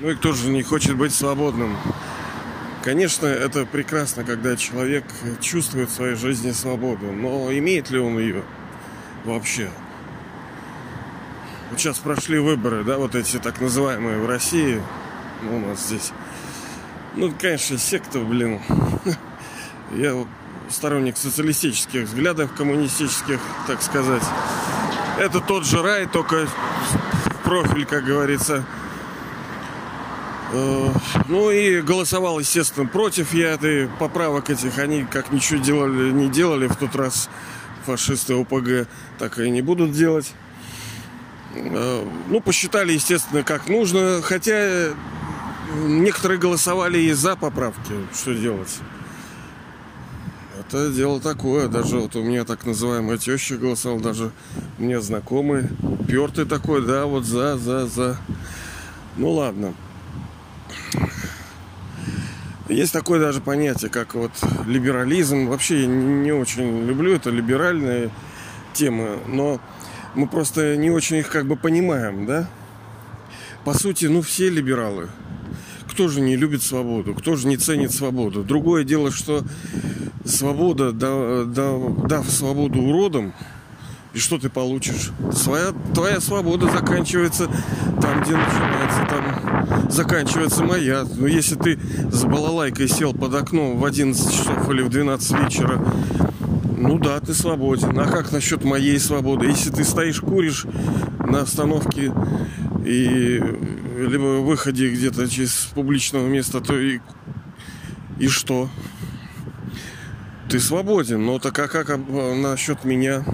Ну и кто же не хочет быть свободным? Конечно, это прекрасно, когда человек чувствует в своей жизни свободу, но имеет ли он ее вообще? Вот сейчас прошли выборы, да, вот эти так называемые в России, ну, у нас здесь. Ну, конечно, секта, блин. Я сторонник социалистических взглядов, коммунистических, так сказать. Это тот же рай, только в профиль, как говорится. Э, ну и голосовал, естественно, против я этой поправок этих. Они как ничего делали, не делали в тот раз фашисты ОПГ, так и не будут делать. Э, ну, посчитали, естественно, как нужно. Хотя некоторые голосовали и за поправки. Что делать? Это дело такое. Даже вот у меня так называемая теща голосовал, даже мне знакомый. Пертый такой, да, вот за, за, за. Ну ладно. Есть такое даже понятие, как вот либерализм. Вообще я не очень люблю это либеральные темы, но мы просто не очень их как бы понимаем, да? По сути, ну все либералы. Кто же не любит свободу? Кто же не ценит свободу? Другое дело, что свобода, дав, дав, дав свободу уродам, и что ты получишь? Своя, твоя свобода заканчивается там, где начинается, там заканчивается моя. Но если ты с балалайкой сел под окном в 11 часов или в 12 вечера, ну да, ты свободен. А как насчет моей свободы? Если ты стоишь, куришь на остановке и либо выходе где-то через публичного места, то и, и что? Ты свободен, но так а как а, насчет меня?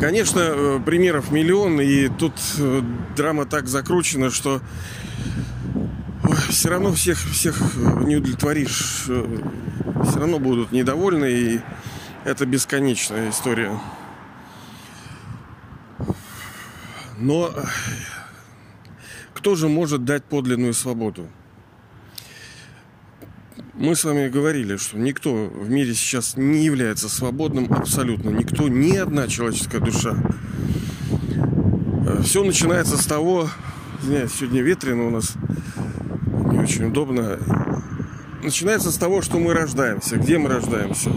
Конечно, э, примеров миллион, и тут э, драма так закручена, что все равно всех, всех э, не удовлетворишь. Все равно будут недовольны, и это бесконечная история. Но кто же может дать подлинную свободу? Мы с вами говорили, что никто в мире сейчас не является свободным абсолютно. Никто, ни одна человеческая душа. Э, Все начинается с того, извиняюсь, сегодня ветрено у нас, не очень удобно. Начинается с того, что мы рождаемся. Где мы рождаемся?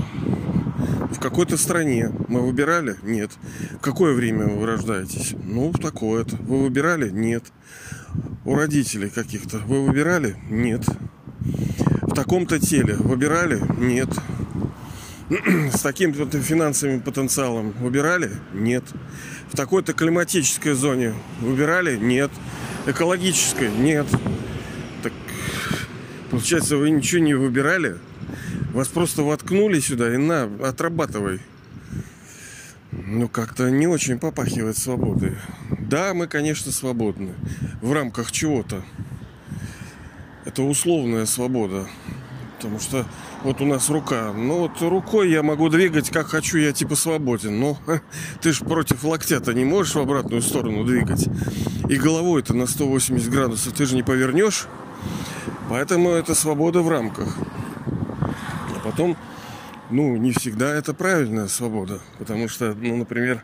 В какой-то стране. Мы выбирали? Нет. В какое время вы рождаетесь? Ну, в такое-то. Вы выбирали? Нет. У родителей каких-то. Вы выбирали? Нет в таком-то теле выбирали? Нет. С таким-то финансовым потенциалом выбирали? Нет. В такой-то климатической зоне выбирали? Нет. Экологической? Нет. Так, получается, вы ничего не выбирали? Вас просто воткнули сюда и на, отрабатывай. Ну, как-то не очень попахивает свободой. Да, мы, конечно, свободны. В рамках чего-то это условная свобода. Потому что вот у нас рука. Ну вот рукой я могу двигать как хочу, я типа свободен. Но ты же против локтя-то не можешь в обратную сторону двигать. И головой-то на 180 градусов ты же не повернешь. Поэтому это свобода в рамках. А потом, ну, не всегда это правильная свобода. Потому что, ну, например,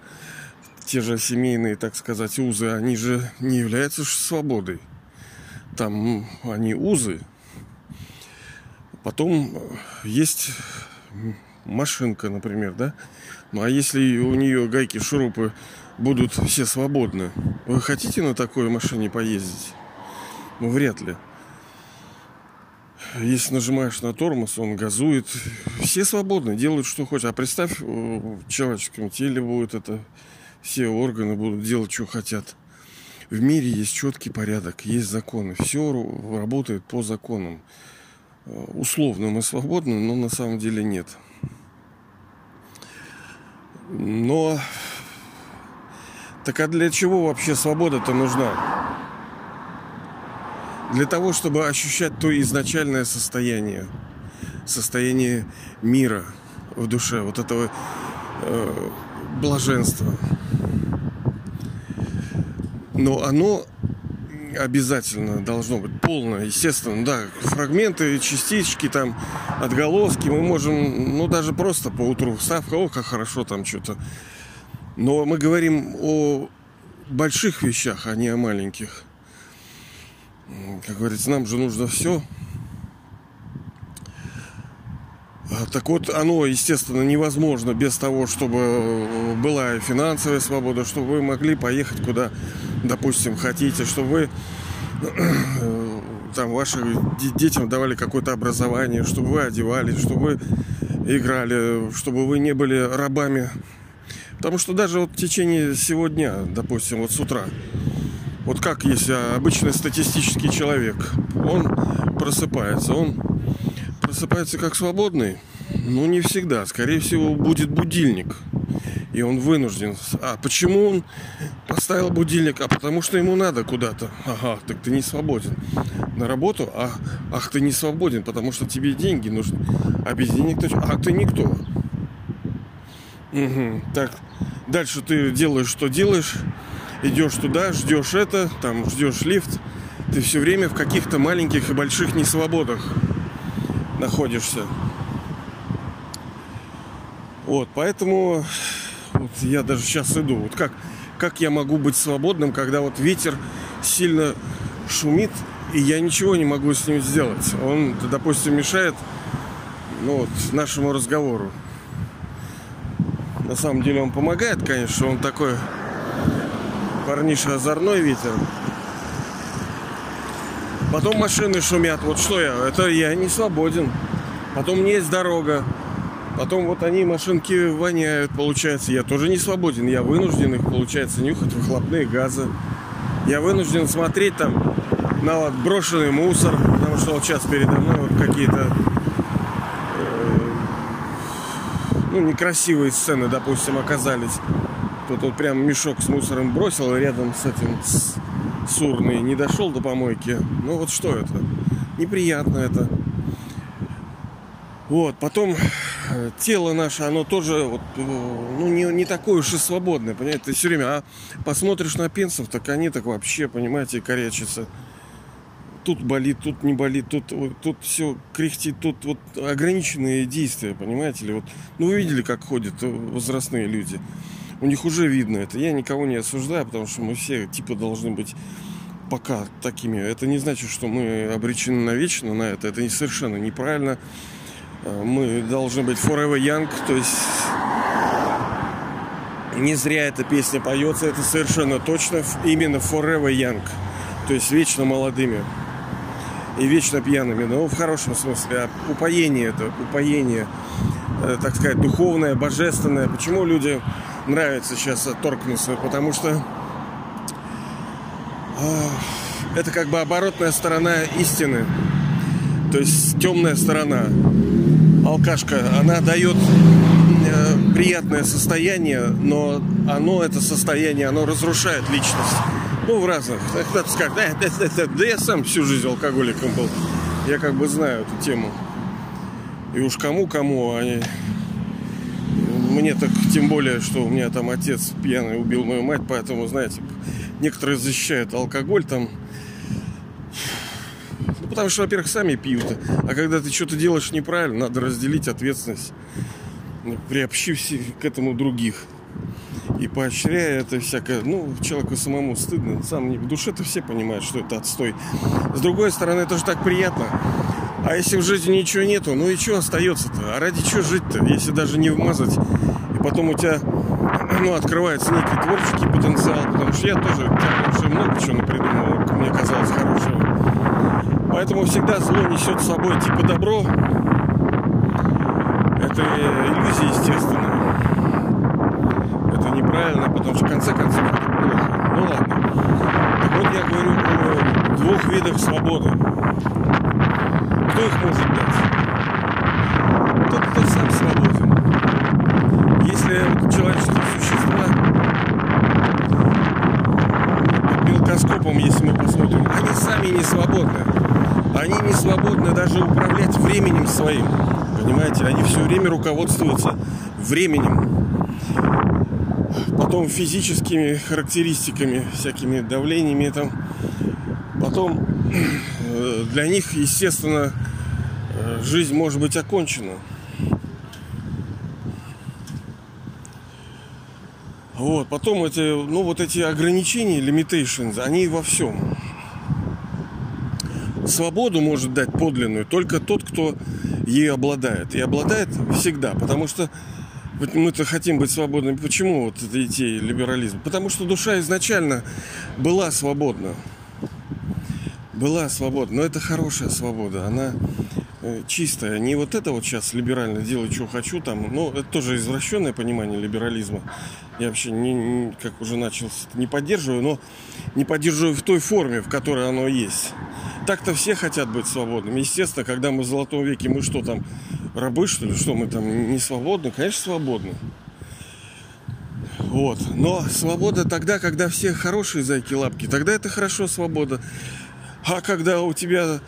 те же семейные, так сказать, узы, они же не являются свободой там они узы. Потом э, есть машинка, например, да? Ну а если у нее гайки, шурупы будут все свободны, вы хотите на такой машине поездить? Ну, вряд ли. Если нажимаешь на тормоз, он газует. Все свободны, делают что хотят. А представь, в человеческом теле будет это, все органы будут делать, что хотят в мире есть четкий порядок, есть законы. Все работает по законам. Э, условно мы свободны, но на самом деле нет. Но так а для чего вообще свобода-то нужна? Для того, чтобы ощущать то изначальное состояние. Состояние мира в душе, вот этого э, блаженства но оно обязательно должно быть полное, естественно, да, фрагменты, частички, там, отголоски мы можем, ну, даже просто по утру вставка, о, как хорошо там что-то. Но мы говорим о больших вещах, а не о маленьких. Как говорится, нам же нужно все. А, так вот, оно, естественно, невозможно без того, чтобы была финансовая свобода, чтобы вы могли поехать куда, допустим, хотите, чтобы вы там вашим детям давали какое-то образование, чтобы вы одевались, чтобы вы играли, чтобы вы не были рабами. Потому что даже вот в течение всего дня, допустим, вот с утра, вот как если обычный статистический человек, он просыпается, он просыпается как свободный? Ну, не всегда. Скорее всего, будет будильник. И он вынужден. А почему он поставил будильник? А потому что ему надо куда-то. Ага, так ты не свободен. На работу? А, ах, ты не свободен, потому что тебе деньги нужны. А без денег ты... А ты никто. Угу. Так, дальше ты делаешь, что делаешь. Идешь туда, ждешь это, там ждешь лифт. Ты все время в каких-то маленьких и больших несвободах находишься. Вот, поэтому вот я даже сейчас иду. Вот как, как я могу быть свободным, когда вот ветер сильно шумит, и я ничего не могу с ним сделать. Он, допустим, мешает ну, вот, нашему разговору. На самом деле он помогает, конечно, он такой парниша озорной ветер. Потом машины шумят. Вот что я? Это я не свободен. Потом мне есть дорога. Потом вот они, машинки воняют, получается. Я тоже не свободен. Я вынужден их, получается, нюхать выхлопные газы. Я вынужден смотреть там на вот брошенный мусор. Потому что вот сейчас передо мной вот какие-то э, ну, некрасивые сцены, допустим, оказались. Тут вот прям мешок с мусором бросил рядом с этим с сурный, не дошел до помойки. Ну вот что это? Неприятно это. Вот, потом э, тело наше, оно тоже вот, э, ну, не, не такое уж и свободное, понимаете, ты все время, а посмотришь на пенсов, так они так вообще, понимаете, корячатся. Тут болит, тут не болит, тут, тут все кряхтит, тут вот ограниченные действия, понимаете ли. Вот, ну, вы видели, как ходят возрастные люди. У них уже видно это. Я никого не осуждаю, потому что мы все типа должны быть пока такими. Это не значит, что мы обречены навечно на это. Это совершенно неправильно Э, мы должны быть forever young, то есть не зря эта песня поется, это совершенно точно именно forever young, то есть вечно молодыми и вечно пьяными, но в хорошем смысле. А упоение это, упоение, э, так сказать, духовное, божественное. Почему люди нравится сейчас торкнуться? Потому что э, это как бы оборотная сторона истины, то есть темная сторона алкашка, она дает э, приятное состояние, но оно, это состояние, оно разрушает личность. Ну, в разных. Кто-то скажет, да, да, да, да, да я сам всю жизнь алкоголиком был. Я как бы знаю эту тему. И уж кому-кому, они... Мне так тем более, что у меня там отец пьяный убил мою мать, поэтому, знаете, некоторые защищают алкоголь там, потому что, во-первых, сами пьют. А когда ты что-то делаешь неправильно, надо разделить ответственность, приобщив к этому других. И поощряя это всякое, ну, человеку самому стыдно. Сам в душе-то все понимают, что это отстой. С другой стороны, это же так приятно. А если в жизни ничего нету, ну и что остается-то? А ради чего жить-то, если даже не вмазать? И потом у тебя ну, открывается некий творческий потенциал, потому что я тоже, я много чего напридумал, мне казалось, хорошего. Поэтому всегда зло несет с собой типа добро. Это иллюзия, естественно. Это неправильно, потому что в конце концов это плохо. Ну ладно. Так вот я говорю о двух видах свободы. Кто их может дать? Тот, кто сам свободен. Если человеческие существа под мелкоскопом, если мы посмотрим, они сами не свободны. Они не свободны даже управлять временем своим. Понимаете, они все время руководствуются временем. Потом физическими характеристиками, всякими давлениями там. потом для них, естественно, э, жизнь может быть окончена. Вот, потом эти, ну, вот эти ограничения, limitations, они во всем. Свободу может дать подлинную только тот, кто ей обладает. И обладает всегда, потому что мы-то хотим быть свободными. Почему вот это идея либерализма? Потому что душа изначально была свободна. Была свободна. Но это хорошая свобода. Она э, чистая. Не вот это вот сейчас либерально делаю, что хочу там. Ну, это тоже извращенное понимание либерализма. Я вообще, не, как уже начал, не поддерживаю, но не поддерживаю в той форме, в которой оно есть. Так-то все хотят быть свободными. Естественно, когда мы в золотом веке, мы что там, рабы, что ли? Что мы там не свободны? Конечно, свободны. Вот. Но свобода тогда, когда все хорошие зайки-лапки, тогда это хорошо свобода. А когда у тебя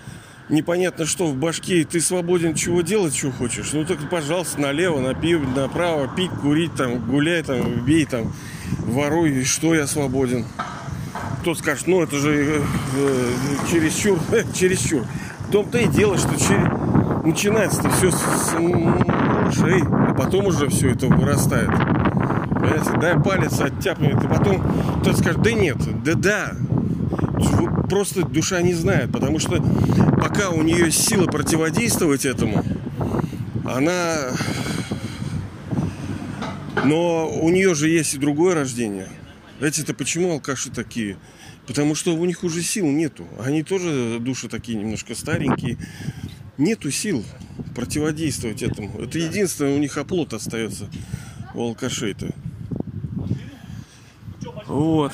непонятно что в башке, ты свободен чего делать, что хочешь, ну так, пожалуйста, налево, напив, направо, пить, курить, там, гуляй, там, бей, там, воруй, и что я свободен. Кто скажет, ну это же э, э, чересчур, э, чересчур. В том-то и дело, что через начинается-то все с ушей, а потом уже все это вырастает. Понимаете, дай палец оттяпнет, и потом кто-то скажет, да нет, да да. Просто душа не знает, потому что пока у нее сила противодействовать этому, она... Но у нее же есть и другое рождение. Эти-то почему алкаши такие? Потому что у них уже сил нету. Они тоже души такие немножко старенькие нету сил противодействовать этому. Это единственное, у них оплот остается у алкашей-то. Вот.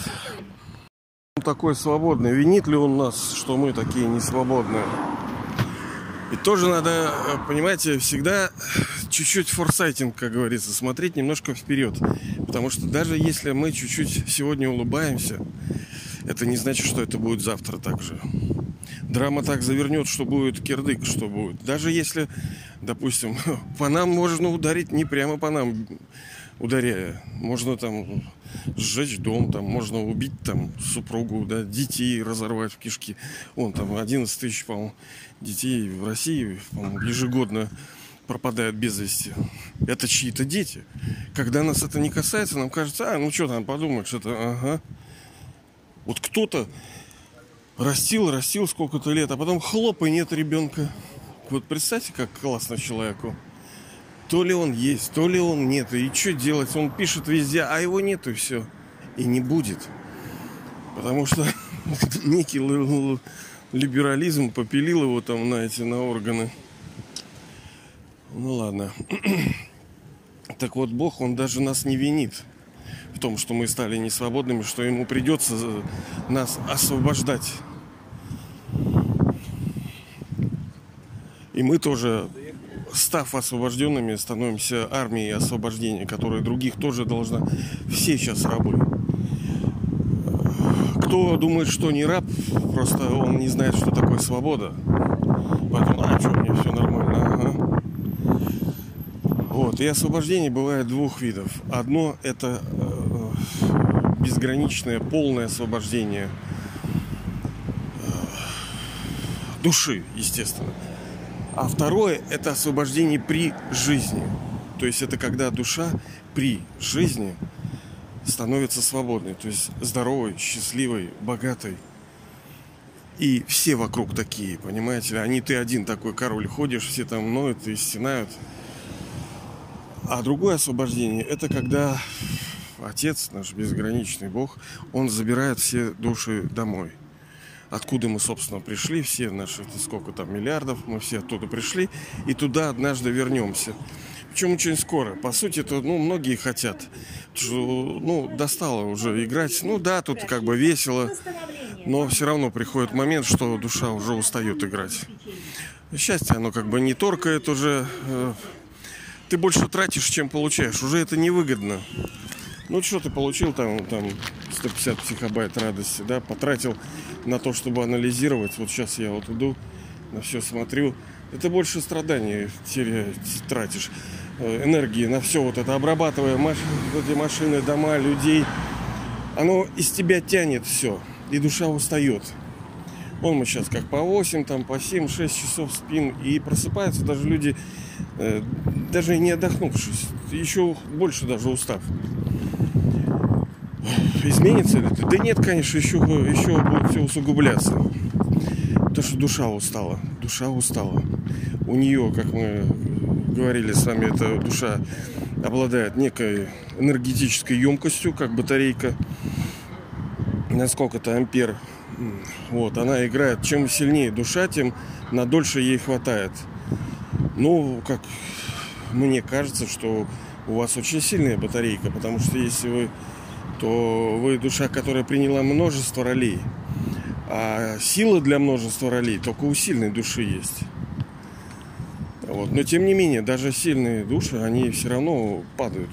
Такой свободный. Винит ли он нас, что мы такие несвободные? И тоже надо, понимаете, всегда чуть-чуть форсайтинг, как говорится, смотреть немножко вперед. Потому что даже если мы чуть-чуть сегодня улыбаемся, это не значит, что это будет завтра так же драма так завернет, что будет кирдык, что будет. Даже если, допустим, по нам можно ударить не прямо по нам ударяя. Можно там сжечь дом, там можно убить там супругу, да, детей разорвать в кишки. Вон там 11 тысяч, по-моему, детей в России, по-моему, ежегодно пропадают без вести. Это чьи-то дети. Когда нас это не касается, нам кажется, а, ну что там подумать, что-то, ага. Вот кто-то растил, растил сколько-то лет, а потом хлоп, и нет ребенка. Вот представьте, как классно человеку. То ли он есть, то ли он нет. И что делать? Он пишет везде, а его нет, и все. И не будет. Потому что некий либерализм попилил его там, знаете, на органы. Ну ладно. Так вот, Бог, Он даже нас не винит в том, что мы стали несвободными, что Ему придется нас освобождать И мы тоже, став освобожденными, становимся армией освобождения, которая других тоже должна. Все сейчас рабы. Кто думает, что не раб, просто он не знает, что такое свобода. Поэтому, а, что, мне все нормально, ага. Вот, и освобождение бывает двух видов. Одно это э, безграничное, полное освобождение э, души, естественно. А второе – это освобождение при жизни. То есть это когда душа при жизни становится свободной, то есть здоровой, счастливой, богатой. И все вокруг такие, понимаете? Они ты один такой король ходишь, все там ноют и стенают. А другое освобождение – это когда Отец, наш безграничный Бог, Он забирает все души домой – откуда мы, собственно, пришли, все наши, сколько там, миллиардов, мы все оттуда пришли, и туда однажды вернемся. Причем очень скоро. По сути, это, ну, многие хотят. Ну, достало уже играть. Ну да, тут как бы весело. Но все равно приходит момент, что душа уже устает играть. Счастье, оно как бы не торкает уже. Э, ты больше тратишь, чем получаешь. Уже это невыгодно. Ну, что ты получил там, там 150 психобайт радости, да, потратил на то, чтобы анализировать. Вот сейчас я вот иду, на все смотрю. Это больше страданий тратишь э, энергии на все вот это, обрабатывая маш... эти машины, дома, людей. Оно из тебя тянет все, и душа устает. Он мы сейчас как по 8, там по 7-6 часов спим. И просыпаются даже люди, э, даже не отдохнувшись, еще больше даже устав. Изменится ли? Да нет, конечно, еще, еще будет все усугубляться. То, что душа устала. Душа устала. У нее, как мы говорили с вами, эта душа обладает некой энергетической емкостью, как батарейка на сколько-то ампер. Вот, она играет, чем сильнее душа, тем на дольше ей хватает. Ну, как мне кажется, что у вас очень сильная батарейка, потому что если вы, то вы душа, которая приняла множество ролей. А сила для множества ролей только у сильной души есть. Вот. Но тем не менее, даже сильные души, они все равно падают,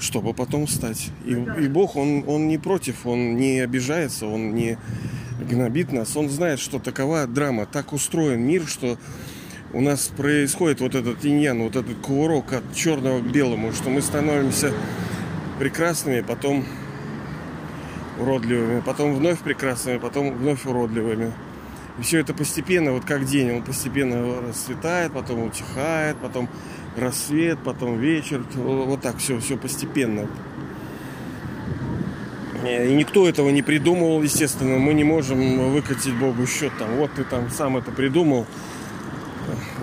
чтобы потом встать. И, и Бог, он, он не против, он не обижается, он не гнобит нас. Он знает, что такова драма. Так устроен мир, что у нас происходит вот этот иньян, вот этот кувырок от черного к белому, что мы становимся прекрасными, потом уродливыми, потом вновь прекрасными, потом вновь уродливыми. И все это постепенно, вот как день, он постепенно расцветает, потом утихает, потом рассвет, потом вечер. Вот так все, все постепенно. И никто этого не придумывал, естественно. Мы не можем выкатить Богу счет там. Вот ты там сам это придумал,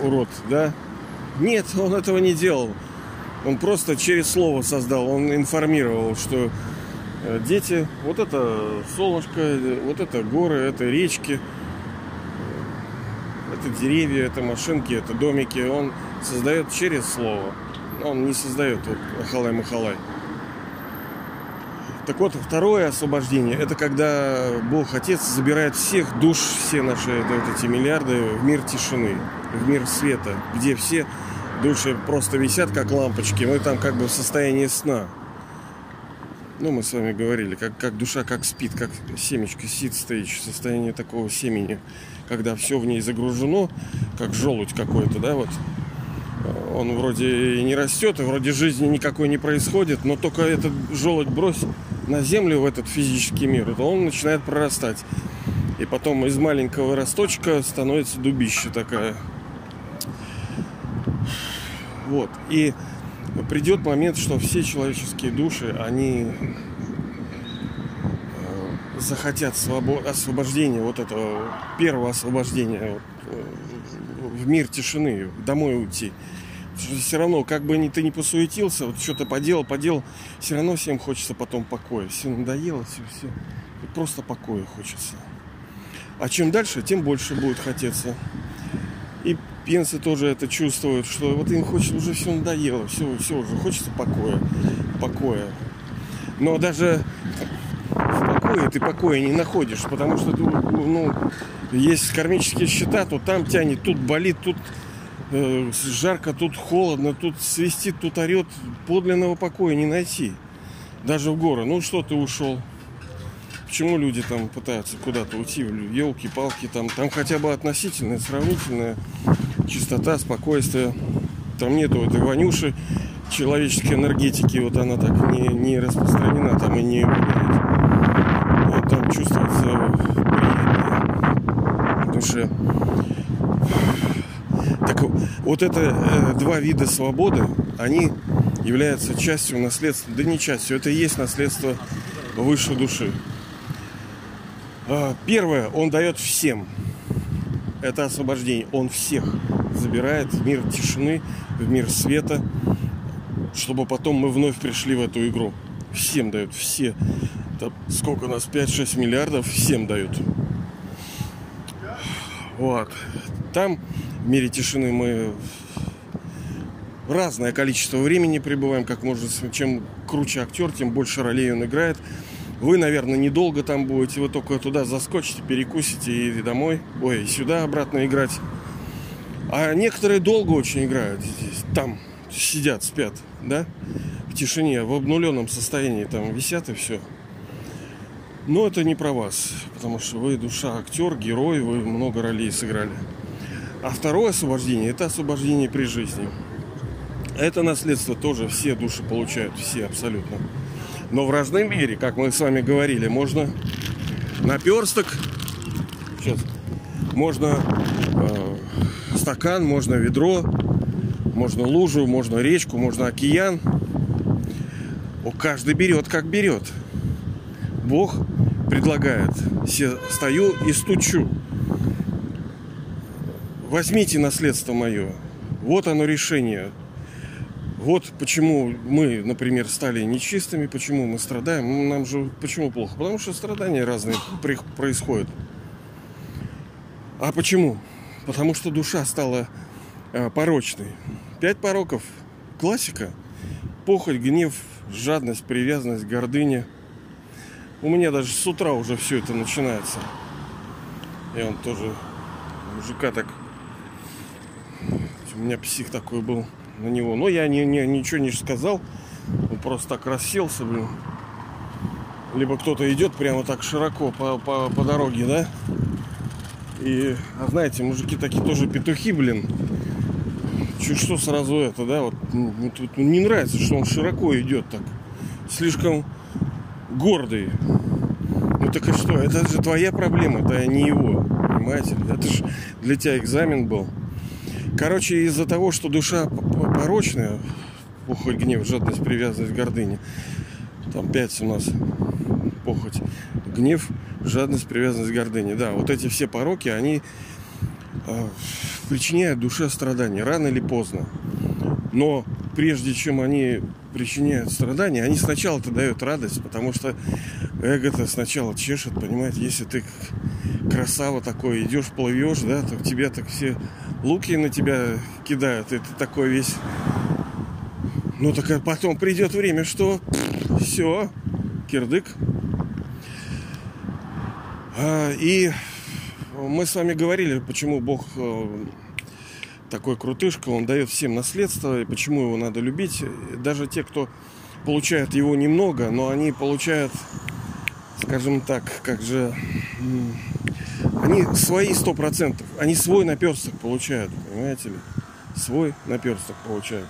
урод, да? Нет, он этого не делал. Он просто через слово создал, он информировал, что э, дети, вот это солнышко, вот это горы, это речки – это деревья, это машинки, это домики. Он создает через слово. Он не создает вот ахалай-махалай. Так вот, второе освобождение, это когда Бог Отец забирает всех душ, все наши вот эти миллиарды в мир тишины, в мир света, где все души просто висят как лампочки, мы там как бы в состоянии сна. Ну, мы с вами говорили, как, как душа как спит, как семечко сид стоит в состоянии такого семени когда все в ней загружено, как желудь какой-то, да, вот. Он вроде и не растет, и вроде жизни никакой не происходит, но только этот желудь брось на землю в этот физический мир, то он начинает прорастать. И потом из маленького росточка становится дубище такая. Вот. И придет момент, что все человеческие души, они захотят свобод... освобождения, вот этого первого освобождения вот, э, в мир тишины, домой уйти. Все равно, как бы ни ты не посуетился, вот что-то поделал, поделал, все равно всем хочется потом покоя. Все надоело, все, все. Просто покоя хочется. А чем дальше, тем больше будет хотеться. И пенсы тоже это чувствуют, что вот им хочется, уже все надоело, все, все уже хочется покоя, покоя. Но даже покоя ты покоя не находишь, потому что ну, есть кармические счета, то там тянет, тут болит, тут э, жарко, тут холодно, тут свистит, тут орет. Подлинного покоя не найти. Даже в горы. Ну что ты ушел? Почему люди там пытаются куда-то уйти? Елки-палки, там, там хотя бы относительная, сравнительная чистота, спокойствие. Там нету этой вонюши человеческой энергетики, вот она так не, не распространена, там и не там чувствуется приятно душе. Так вот это э, два вида свободы, они являются частью наследства, да не частью, это и есть наследство высшей души. А, первое, он дает всем. Это освобождение. Он всех забирает в мир тишины, в мир света, чтобы потом мы вновь пришли в эту игру. Всем дают, все. Там сколько у нас? 5-6 миллиардов всем дают. Вот. Там в мире тишины мы разное количество времени пребываем, как можно, чем круче актер, тем больше ролей он играет. Вы, наверное, недолго там будете, вы только туда заскочите, перекусите и домой, ой, сюда обратно играть. А некоторые долго очень играют здесь, там сидят, спят, да, в тишине, в обнуленном состоянии там висят и все. Но это не про вас, потому что вы душа актер, герой, вы много ролей сыграли. А второе освобождение – это освобождение при жизни. Это наследство тоже все души получают, все абсолютно. Но в разной мере, как мы с вами говорили, можно наперсток сейчас. Можно э, стакан, можно ведро, можно лужу, можно речку, можно океан. О, каждый берет, как берет. Бог предлагает. Все стою и стучу. Возьмите наследство мое. Вот оно решение. Вот почему мы, например, стали нечистыми, почему мы страдаем. Ну, нам же почему плохо? Потому что страдания разные происходят. А почему? Потому что душа стала э, порочной. Пять пороков. Классика. Похоть, гнев, жадность, привязанность, гордыня. У меня даже с утра уже все это начинается. И он тоже мужика так... У меня псих такой был на него. Но я не, не, ничего не сказал. Он просто так расселся, блин. Либо кто-то идет прямо так широко по, по, по дороге, да? И, а знаете, мужики такие тоже петухи, блин. Чуть что сразу это, да, вот ну, тут не нравится, что он широко идет так. Слишком гордый. Ну так и что? Это же твоя проблема, это не его. Понимаете? Это же для тебя экзамен был. Короче, из-за того, что душа порочная, похоть, гнев, жадность, привязанность, гордыня, там пять у нас похоть, гнев, жадность, привязанность, гордыня. Да, вот эти все пороки, они э, причиняют душе страдания рано или поздно. Но прежде чем они причиняют страдания, они сначала-то дают радость, потому что эго-то сначала чешет, понимаете, если ты красава такой, идешь, плывешь, да, то тебя так все луки на тебя кидают, и ты такой весь... Ну так потом придет время, что все, кирдык. А, и мы с вами говорили, почему Бог э, такой крутышка, он дает всем наследство, и почему его надо любить. Даже те, кто получает его немного, но они получают, скажем так, как же, они свои сто процентов, они свой наперсток получают, понимаете ли? Свой наперсток получают.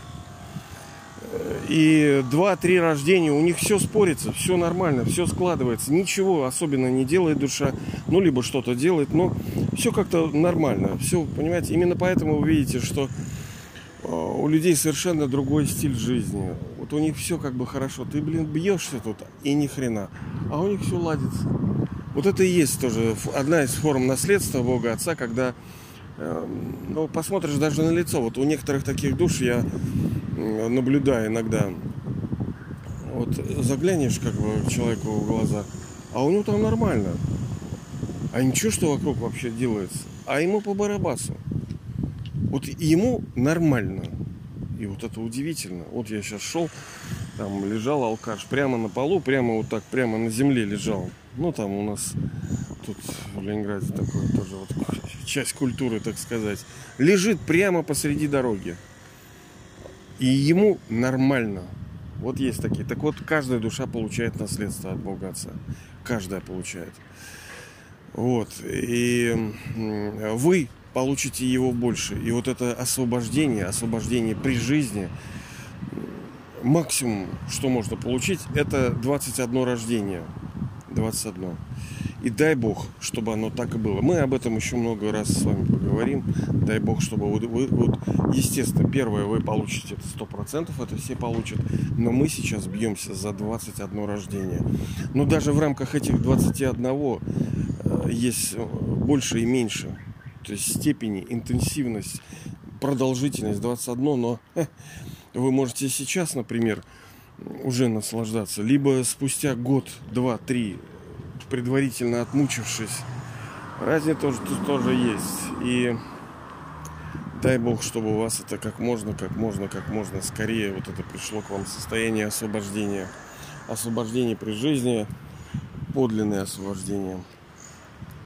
И два-три рождения, у них все спорится, все нормально, все складывается. Ничего особенно не делает душа, ну, либо что-то делает, но все как-то нормально. Все, понимаете, именно поэтому вы видите, что э, у людей совершенно другой стиль жизни. Вот у них все как бы хорошо. Ты, блин, бьешься тут, и ни хрена. А у них все ладится. Вот это и есть тоже одна из форм наследства Бога Отца, когда эм, ну, посмотришь даже на лицо. Вот у некоторых таких душ я наблюдаю иногда. Вот заглянешь как бы человеку в глаза, а у него там нормально. А ничего, что вокруг вообще делается. А ему по барабасу. Вот ему нормально. И вот это удивительно. Вот я сейчас шел, там лежал алкаш прямо на полу, прямо вот так, прямо на земле лежал. Ну, там у нас тут в Ленинграде такое тоже вот часть культуры, так сказать. Лежит прямо посреди дороги. И ему нормально. Вот есть такие. Так вот, каждая душа получает наследство от Бога Отца. Каждая получает. Вот. И вы получите его больше. И вот это освобождение, освобождение при жизни, максимум, что можно получить, это 21 рождение. 21. И дай Бог, чтобы оно так и было. Мы об этом еще много раз с вами поговорим. Дай Бог, чтобы вы, вы вот, естественно, первое вы получите это сто процентов, это все получат. Но мы сейчас бьемся за 21 рождение. Но даже в рамках этих 21 э, есть больше и меньше. То есть степени, интенсивность, продолжительность 21, но э, вы можете сейчас, например, уже наслаждаться, либо спустя год, два, три предварительно отмучившись. Разница тоже, тоже есть. И дай Бог, чтобы у вас это как можно, как можно, как можно скорее вот это пришло к вам состояние освобождения. Освобождение при жизни, подлинное освобождение.